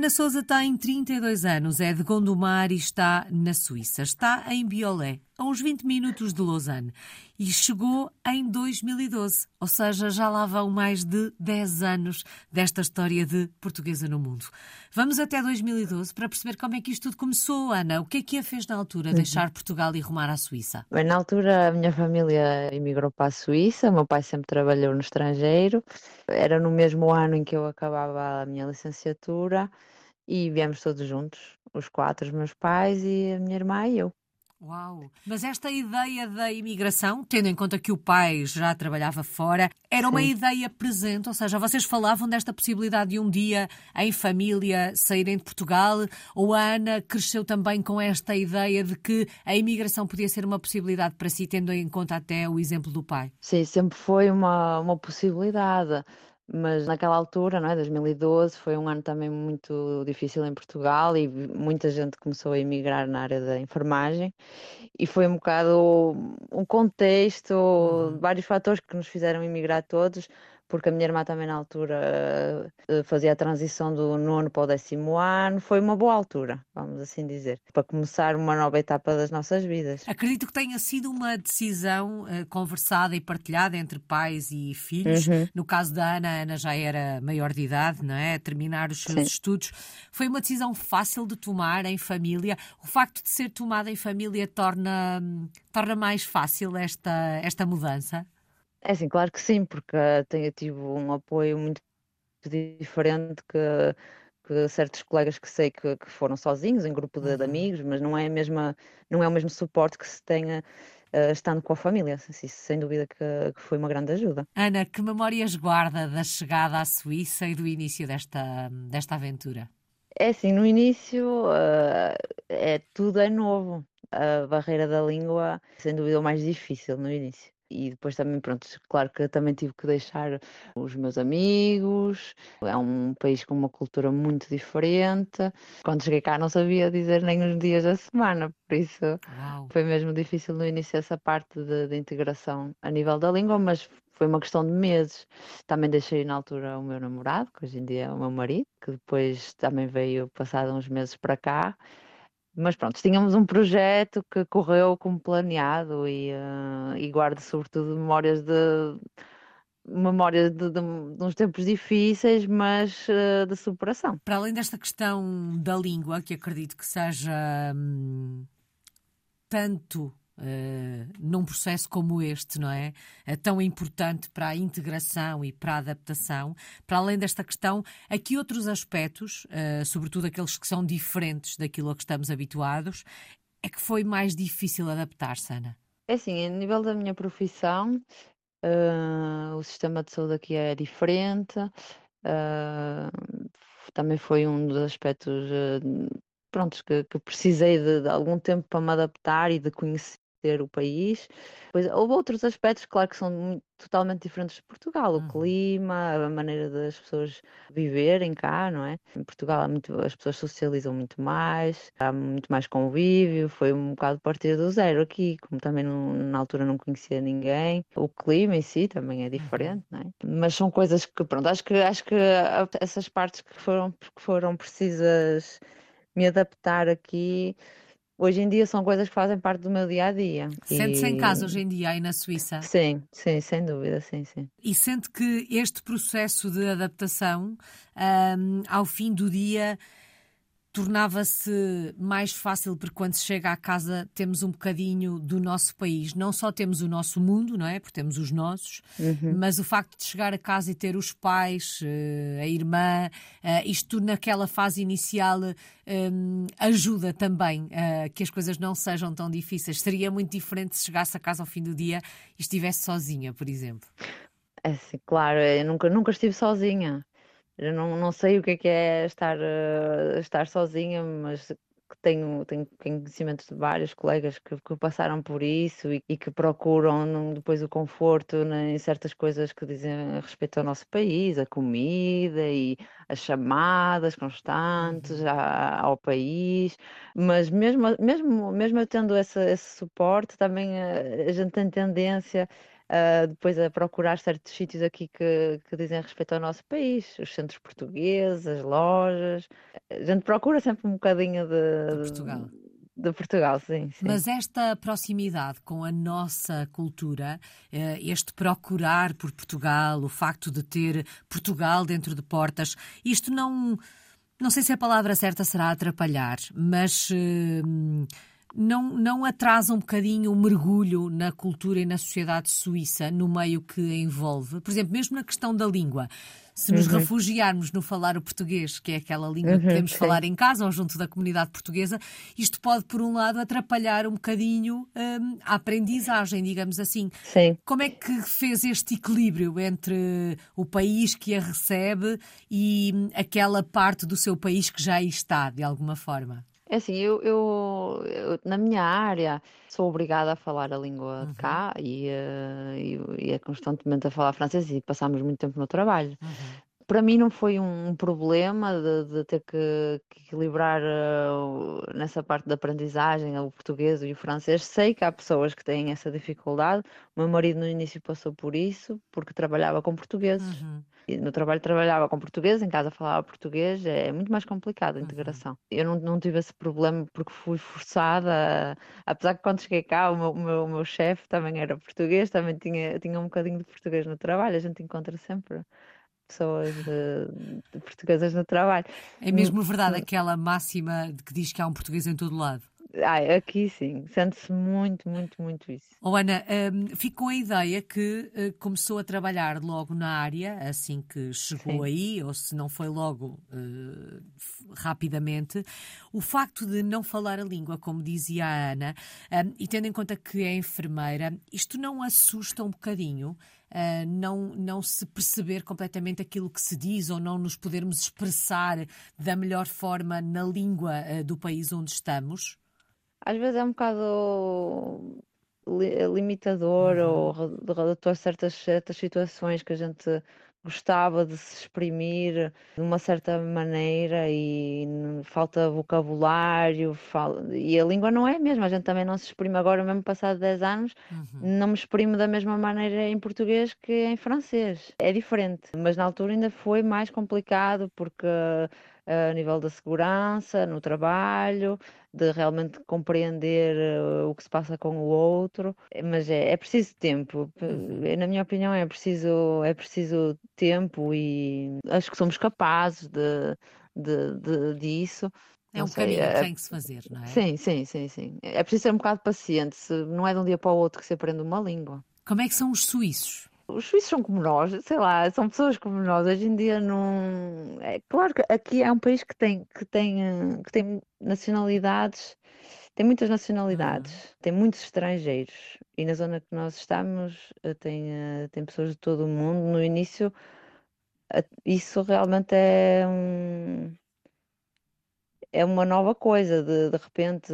Ana Souza tem 32 anos, é de Gondomar e está na Suíça. Está em Biolé, a uns 20 minutos de Lausanne. E chegou em 2012, ou seja, já lá vão mais de 10 anos desta história de portuguesa no mundo. Vamos até 2012 para perceber como é que isto tudo começou, Ana. O que é que a fez na altura, deixar Portugal e rumar à Suíça? Bem, na altura a minha família emigrou para a Suíça, o meu pai sempre trabalhou no estrangeiro. Era no mesmo ano em que eu acabava a minha licenciatura e viemos todos juntos, os quatro, os meus pais e a minha irmã e eu. Uau! Mas esta ideia da imigração, tendo em conta que o pai já trabalhava fora, era Sim. uma ideia presente? Ou seja, vocês falavam desta possibilidade de um dia, em família, saírem de Portugal? Ou a Ana cresceu também com esta ideia de que a imigração podia ser uma possibilidade para si, tendo em conta até o exemplo do pai? Sim, sempre foi uma, uma possibilidade mas naquela altura, não é, 2012, foi um ano também muito difícil em Portugal e muita gente começou a emigrar na área da enfermagem e foi um bocado um contexto, uhum. vários fatores que nos fizeram emigrar todos, porque a minha irmã também na altura eh, fazia a transição do nono para o décimo ano. Foi uma boa altura, vamos assim dizer, para começar uma nova etapa das nossas vidas. Acredito que tenha sido uma decisão uh, conversada e partilhada entre pais e filhos. Uhum. No caso da Ana, a Ana já era maior de idade, não é? terminar os seus Sim. estudos. Foi uma decisão fácil de tomar em família. O facto de ser tomada em família torna, torna mais fácil esta, esta mudança? É assim, claro que sim, porque tenho, tive um apoio muito diferente que, que certos colegas que sei que, que foram sozinhos, em grupo de, de, uhum. amigos, mas não é, a mesma, não é o mesmo suporte que se tenha uh, estando com a família. Assim, sem dúvida que, que, foi uma grande ajuda. Ana, que memórias guarda da chegada à Suíça e do início desta, desta aventura? É assim, no início uh, é tudo é novo. A barreira da língua, sem dúvida, o mais difícil no início e depois também, pronto, claro que também tive que deixar os meus amigos. É um país com uma cultura muito diferente. Quando cheguei cá não sabia dizer nem os dias da semana, por isso Uau. foi mesmo difícil no início essa parte de, de integração a nível da língua, mas foi uma questão de meses. Também deixei na altura o meu namorado, que hoje em dia é o meu marido, que depois também veio passado uns meses para cá. Mas pronto, tínhamos um projeto que correu como planeado e, uh, e guardo sobretudo memórias de memórias de, de, de, uns tempos difíceis, mas uh, de superação. Para além desta questão da língua, que acredito que seja hum, tanto Uh, num processo como este, não é? é? Tão importante para a integração e para a adaptação. Para além desta questão, aqui outros aspectos, uh, sobretudo aqueles que são diferentes daquilo a que estamos habituados, é que foi mais difícil adaptar-se, Ana? É assim, a nível da minha profissão, uh, o sistema de saúde aqui é diferente. também foi um dos aspectos prontos, que, que precisei de, de, algum tempo para me adaptar e de conhecer ter o país. Pois houve outros aspectos, claro, que são totalmente diferentes de Portugal, o uhum. clima, a maneira das pessoas viverem cá, não é? Em Portugal muito, as pessoas socializam muito mais, há muito mais convívio, foi um bocado partir do zero aqui, como também não, na altura não conhecia ninguém. O clima em si também é uhum. diferente, não é? Mas são coisas que, pronto, acho que, acho que essas partes que foram, que foram precisas me adaptar aqui hoje em dia são coisas que fazem parte do meu dia a dia. Sente-se e... em casa hoje em dia aí na Suíça? Sim, sim, sem dúvida, sim, sim. E sente que este processo de adaptação um, ao fim do dia tornava-se mais fácil porque quando se chega à casa temos um bocadinho do nosso país. Não só temos o nosso mundo, não é? Porque temos os nossos, uhum. mas o facto de chegar a casa e ter os pais, eh, a irmã, eh, isto naquela fase inicial eh, ajuda também a que as coisas não sejam tão difíceis. Seria muito diferente se chegasse a casa ao fim do dia e estivesse sozinha, por exemplo. É sim, claro, eu nunca, nunca estive sozinha. Eu não, não sei o que é que é estar, uh, estar sozinha, mas tenho, tenho conhecimento de vários colegas que, que passaram por isso e, e, que procuram depois o conforto né, em certas coisas que dizem a respeito ao nosso país, a comida e as chamadas constantes uhum. ao país, mas mesmo, mesmo, mesmo eu tendo esse, esse suporte, também a, eh, a gente tem tendência uh, depois a procurar certos sítios aqui que, que dizem respeito ao nosso país, os centros portugueses, as lojas. A gente procura sempre um bocadinho de, de Portugal. De Portugal, sim, sim, Mas esta proximidade com a nossa cultura, eh, este procurar por Portugal, o facto de ter Portugal dentro de portas, isto não. Não sei se a palavra certa será atrapalhar, mas. Uh, não, não atrasa um bocadinho o mergulho na cultura e na sociedade suíça, no meio que envolve? Por exemplo, mesmo na questão da língua. Se nos uhum. refugiarmos no falar o português, que é aquela língua uhum, que podemos sim. falar em casa ou junto da comunidade portuguesa, isto pode, por um lado, atrapalhar um bocadinho um, a aprendizagem, digamos assim. Sim. Como é que fez este equilíbrio entre o país que a recebe e hum, aquela parte do seu país que já aí está, de alguma forma? É assim, eu, eu, eu, na minha área sou obrigada a falar a língua de cá uhum. e, uh, e, e é constantemente a falar francês e passamos muito tempo no trabalho. Uhum para mim não foi um problema de, de ter que, que equilibrar uh, nessa parte da aprendizagem o português e o francês. Sei que há pessoas que têm essa dificuldade. O meu marido no início passou por isso, porque trabalhava com portugueses. Uhum. E no trabalho trabalhava com português, em casa falava português, é, muito mais complicado a uhum. integração. Uhum. Eu não, não tive esse problema porque fui forçada, a, apesar que quando cheguei cá o meu, meu, meu chefe também era português, também tinha, tinha um bocadinho de português no trabalho, a gente encontra sempre pessoas de, de portuguesas no trabalho. É mesmo verdade aquela máxima de que diz que há um português em todo lado? Ai, aqui sim, sente-se muito, muito, muito isso. Oh, Ana, um, fico com a ideia que uh, começou a trabalhar logo na área, assim que chegou sim. aí, ou se não foi logo uh, rapidamente. O facto de não falar a língua, como dizia a Ana, um, e tendo em conta que é enfermeira, isto não assusta um bocadinho? Uh, não, não se perceber completamente aquilo que se diz ou não nos podermos expressar da melhor forma na língua do país onde estamos? Às vezes é um bocado limitador uhum. ou redutor certas, certas situações que a gente gostava de se exprimir de uma certa maneira e falta vocabulário fala... e a língua não é a mesma, a gente também não se exprime agora, mesmo passado 10 anos, uhum. não me exprimo da mesma maneira em português que em francês. É diferente, mas na altura ainda foi mais complicado porque a nível da segurança, no trabalho, de realmente compreender uh, o que se passa com o outro, mas é, é preciso tempo. Uhum. Na minha opinião, é preciso, é preciso tempo e acho que somos capazes de, de, de disso. É um sei, caminho é, que tem que se fazer, não é? Sim, sim, sim, sim. É preciso ser um bocado paciente, não é de um dia para o outro que se aprende uma língua. Como é que são os suíços? Os suíços são como nós, sei lá, são pessoas como nós. Hoje em dia não. É claro que aqui é um país que tem, que tem, eh, que tem nacionalidades, tem muitas nacionalidades, uhum. tem muitos estrangeiros. E na zona que nós estamos eh, tem, eh, tem pessoas de todo o mundo. No início, isso realmente é um é uma nova coisa de, de repente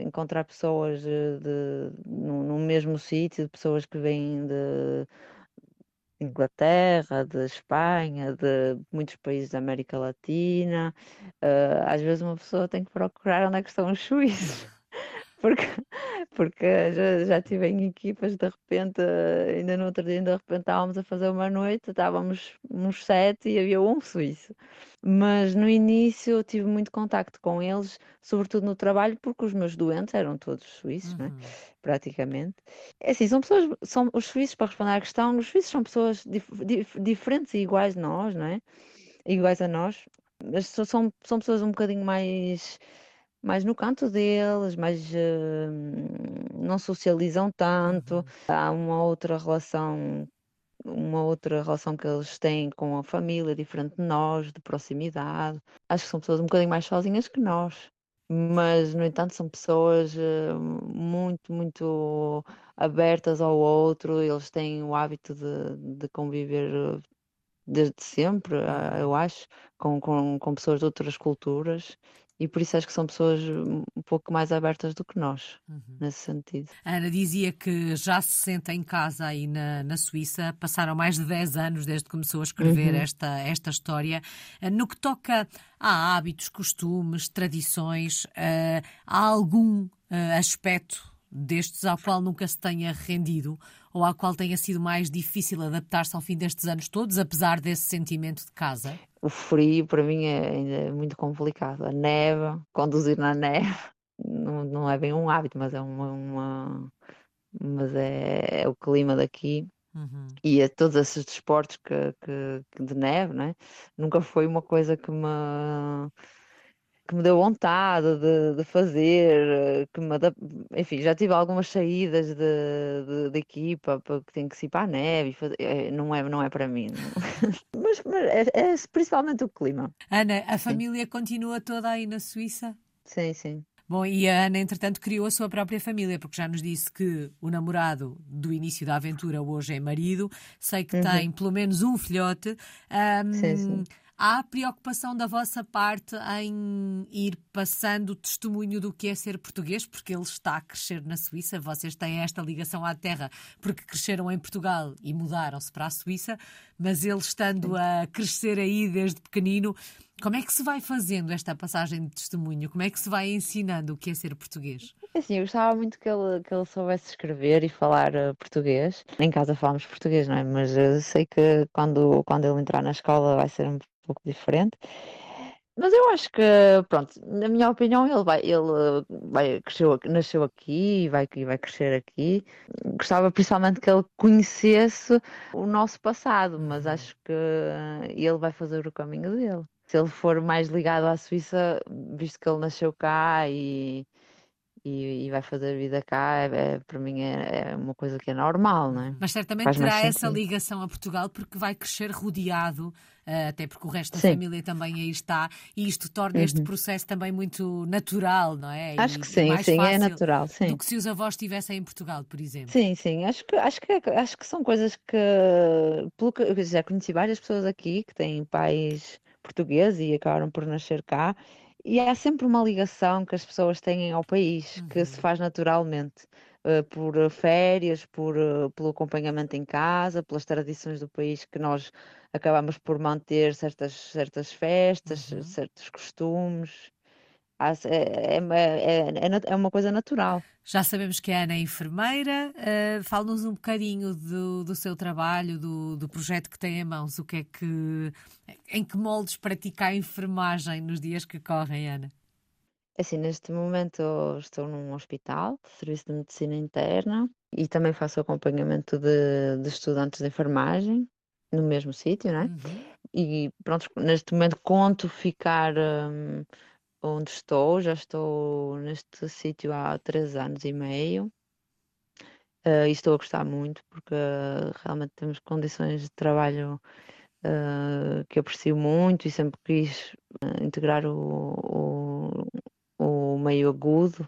encontrar pessoas de, de no, no, mesmo sítio, pessoas que vêm de Inglaterra, de Espanha, de muitos países da América Latina. Uh, às vezes uma pessoa tem que procurar onde é que estão os suíços. Porque, porque já, já tive em equipas, de repente, ainda no outro dia, de repente estávamos a fazer uma noite, estávamos uns sete e havia um suíço. Mas no início eu tive muito contacto com eles, sobretudo no trabalho, porque os meus doentes eram todos suíços, uhum. né? praticamente. É assim, são pessoas, são os suíços, para responder à questão, os suíços são pessoas dif, dif, diferentes e iguais a nós, não é? Iguais a nós, mas são, são pessoas um bocadinho mais mais no canto deles, mais uh, não socializam tanto. Uhum. Há uma outra relação, uma outra relação que eles têm com a família, diferente de nós, de proximidade. Acho que são pessoas um bocadinho mais sozinhas que nós. Mas, no entanto, são pessoas uh, muito, muito abertas ao outro, eles têm o hábito de, de conviver eh, desde sempre, uh, eu acho, com, com, com pessoas de outras culturas e por isso acho que são pessoas um pouco mais abertas do que nós, uhum. nesse sentido. A Ana dizia que já se senta em casa aí na, na Suíça, passaram mais de 10 anos desde que começou a escrever uhum. esta, esta história. Eh, no que toca a hábitos, costumes, tradições, uh, há algum uh, aspecto destes ao qual nunca se tenha rendido ou ao qual tenha sido mais difícil adaptar-se ao fim destes anos todos, apesar desse sentimento de casa? O frio para mim é ainda é muito complicado. A neve, conduzir na neve, não, não é bem um hábito, mas é uma, uma mas é, é, o clima daqui. Uhum. E a todos esses desportos que, que, de neve, né? nunca foi uma coisa que me que me deu vontade de, de fazer, que me enfim, já tive algumas saídas de, de, de equipa que tenho que ir para a neve e fazer, é, não, é, não é para mim. mas, mas é, é, principalmente o clima. Ana, a família continua toda aí na Suíça? Sim, sim. Bom, e a Ana, entretanto, criou a sua própria família, porque já nos disse que o namorado do início da aventura hoje é marido, sei que uhum. tem pelo menos um filhote. Um, sim, sim. Há preocupação da vossa parte em ir passando o testemunho do que é ser português, porque ele está a crescer na Suíça, vocês têm esta ligação à terra porque cresceram em Portugal e mudaram-se para a Suíça, mas ele estando a crescer aí desde pequenino, como é que se vai fazendo esta passagem de testemunho? Como é que se vai ensinando o que é ser português? É assim, eu gostava muito que ele, que ele soubesse escrever e falar uh, português. Em casa falamos português, não é? Mas eu sei que quando, quando ele entrar na escola vai ser um pouco diferente. Mas eu acho que, pronto, na minha opinião, ele vai, ele vai, cresceu, nasceu aqui e vai, vai crescer aqui. Gostava principalmente que ele conhecesse o nosso passado, mas acho que ele vai fazer o caminho dele. Se ele for mais ligado à Suíça, visto que ele nasceu cá e, e, e, vai fazer vida cá, é, é para mim é, é, uma coisa que é normal, não é? Mas certamente Faz terá essa ligação a Portugal porque vai crescer rodeado, uh, até porque o resto da Sim. família também aí está, e isto torna uhum. este processo também muito natural, não é? Acho e, que sim, sim, é natural. Sim. Do que se os avós estivessem em Portugal, por exemplo. Sim, sim, acho que, acho que, acho que são coisas que, pelo que eu já conheci várias pessoas aqui que têm pais portugueses e acabaram por nascer cá e há sempre uma ligação que as pessoas têm ao país, uhum. que se uhum. faz naturalmente, uh, por férias, por, uh, pelo acompanhamento em casa, pelas tradições do país que nós acabamos por manter certas, certas festas, uhum. certos costumes. É, é, é, é, uma coisa natural. Já sabemos que a Ana é enfermeira. Uh, Fale-nos um bocadinho do, do seu trabalho, do, do projeto que tem em mãos. O que é que, em que moldes pratica a enfermagem nos dias que correm, Ana? Assim, neste momento estou num hospital, serviço de medicina interna, e também faço acompanhamento de, de estudantes de enfermagem no mesmo sítio, né? Uhum. E pronto, neste momento conto ficar. Um, onde estou, já estou neste sítio há três anos e meio. Uh, e estou a gostar muito porque uh, realmente temos condições de trabalho uh, que aprecio muito e sempre quis integrar o, o, o, meio agudo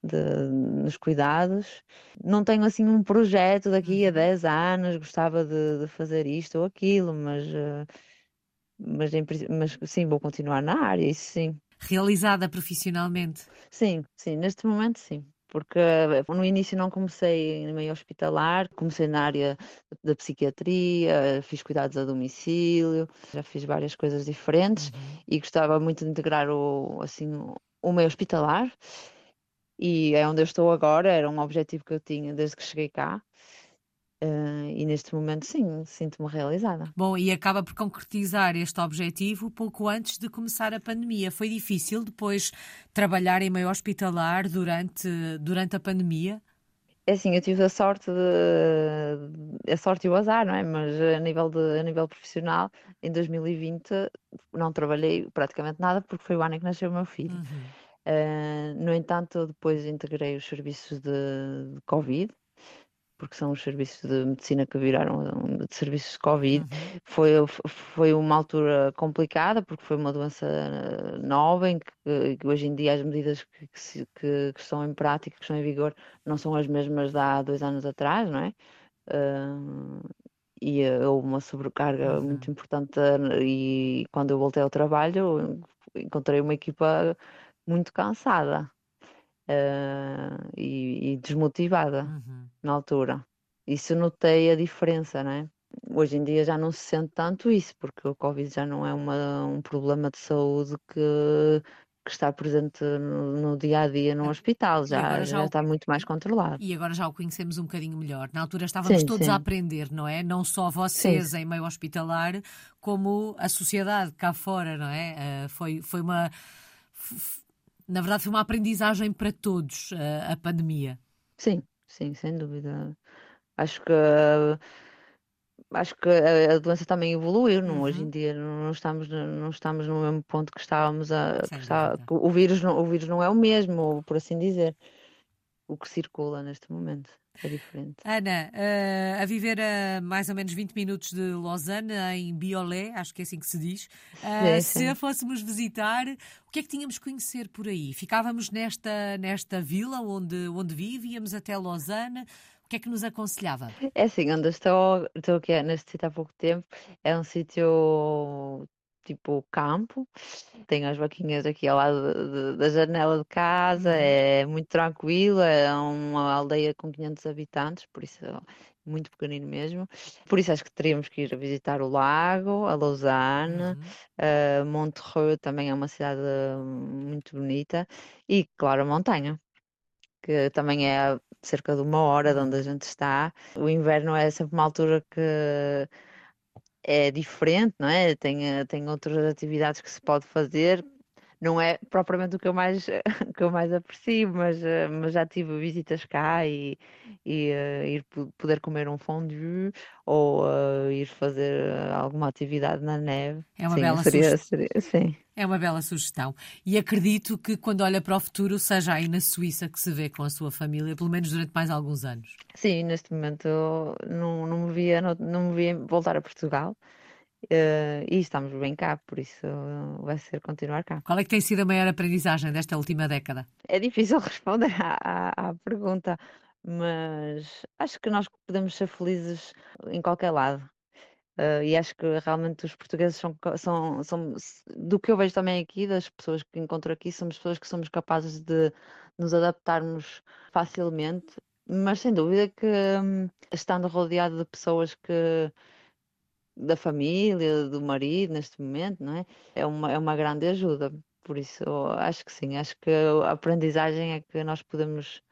de, nos cuidados. Não tenho assim um projeto daqui a 10 uhum. anos, gostava de, de fazer isto ou aquilo, mas, mas, mas sim, vou continuar na área, isso sim realizada profissionalmente? Sim, sim, neste momento sim. Porque eh, no início não comecei em meio hospitalar, comecei na área da psiquiatria, fiz cuidados a domicílio, já fiz várias coisas diferentes uhum. e gostava muito de integrar o, assim, o meio hospitalar. E é onde eu estou agora, era um objetivo que eu tinha desde que cheguei cá. Uh, e neste momento, sim, sinto-me realizada. Bom, e acaba por concretizar este objetivo pouco antes de começar a pandemia. Foi difícil depois trabalhar em meio hospitalar durante, durante a pandemia? É assim, eu tive a sorte de, a sorte e o azar, não é? Mas a nível, de, a nível profissional, em 2020 não trabalhei praticamente nada porque foi o ano em que nasceu o meu filho. Uhum. Uh, no entanto, depois integrei os serviços de, de Covid porque são os serviços de medicina que viraram de serviços de Covid. Uhum. Foi, foi uma altura complicada, porque foi uma doença eh, nova, em que, que hoje em dia as medidas que, que, que, estão em prática, que estão em vigor, não são as mesmas de há dois anos atrás, não é? Uh, e houve uma sobrecarga uhum. muito importante e quando eu voltei ao trabalho encontrei uma equipa muito cansada uh, e, e, desmotivada uhum. Na altura. Isso notei a diferença, né? Hoje em dia já não se sente tanto isso, porque o Covid já não é uma, um problema de saúde que, que estar presente no, no dia a dia no hospital, já, já, já, está muito mais controlado. E agora já o conhecemos um bocadinho melhor. Na altura estávamos sim, todos sim. a aprender, não é? Não só vocês sim. em meio hospitalar, como a sociedade cá fora, não é? Uh, foi, foi uma. Na verdade, foi uma aprendizagem para todos uh, a pandemia. Sim, sim, sem dúvida. Acho que acho que a, doença também evoluiu, não? hoje em uhum. dia não estamos, não estamos no mesmo ponto que estávamos a. Que está, que o, vírus não, o vírus não é o mesmo, por assim dizer. O que circula neste momento é diferente. Ana, uh, a viver a mais ou menos 20 minutos de Lausanne, em Biolé, acho que é assim que se diz. Uh, sim. Se a fôssemos visitar, o que é que tínhamos que conhecer por aí? Ficávamos nesta, nesta vila onde, onde vive, íamos até Lausanne que é que nos aconselhava? É assim, onde estou, estou aqui neste sítio há pouco tempo, é um sítio tipo campo, tem as vaquinhas aqui ao lado de, de, da janela de casa, uhum. é muito tranquilo, é uma aldeia com 500 habitantes, por isso é muito pequenino mesmo. Por isso acho que teríamos que ir a visitar o lago, a Lausanne, uhum. uh, Montreux também é uma cidade muito bonita e, claro, a montanha que também é cerca de uma hora de onde a gente está. O inverno é sempre uma altura que é diferente, não é? Tem, eh, tem outras atividades que se pode fazer. Não é propriamente o que eu mais, que eu mais aprecio, mas, eh, mas já tive visitas cá e, e uh, ir poder comer um fondue ou uh, ir fazer alguma atividade na neve. É uma sim, bela seria, seria, sim. É uma bela sugestão. E acredito que quando olha para o futuro, seja aí na Suíça que se vê com a sua família, pelo menos durante mais alguns anos. Sim, neste momento não, não, me, via, não, não me via voltar a Portugal. Uh, e estamos bem cá, por isso vai ser continuar cá. Qual é que tem sido a maior aprendizagem desta última década? É difícil responder à, à, à pergunta, mas acho que nós podemos ser felizes em qualquer lado. Uh, e acho que realmente os portugueses são, são, são, do que eu vejo também aqui, das pessoas que encontro aqui, somos pessoas que somos capazes de nos adaptarmos facilmente, mas sem dúvida que hum, estando rodeado de pessoas que da família, do marido neste momento, não é? É uma, é uma grande ajuda. Por isso, acho que sim, acho que a aprendizagem é que nós podemos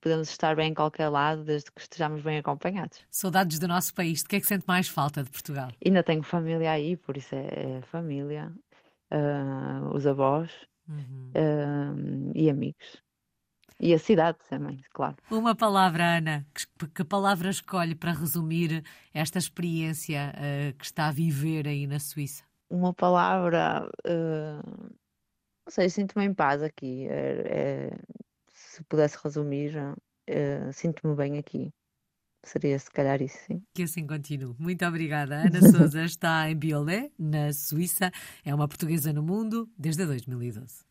podemos estar bem em qualquer lado desde que estejamos bem acompanhados. Saudades do nosso país, de que é que sente mais falta de Portugal? Ainda tenho família aí, por isso é, é família, uh, os avós uhum. uh, e amigos. E a cidade também, claro. Uma palavra, Ana, que, que palavra escolhe para resumir esta experiência uh, que está a viver aí na Suíça? Uma palavra, não sei, sinto-me em paz aqui. É, é, se pudesse resumir, uh, sinto-me bem aqui. Seria se calhar isso, sim. Que assim continue. Muito obrigada. Ana Souza está em Biolé, na Suíça. É uma portuguesa no mundo desde 2012.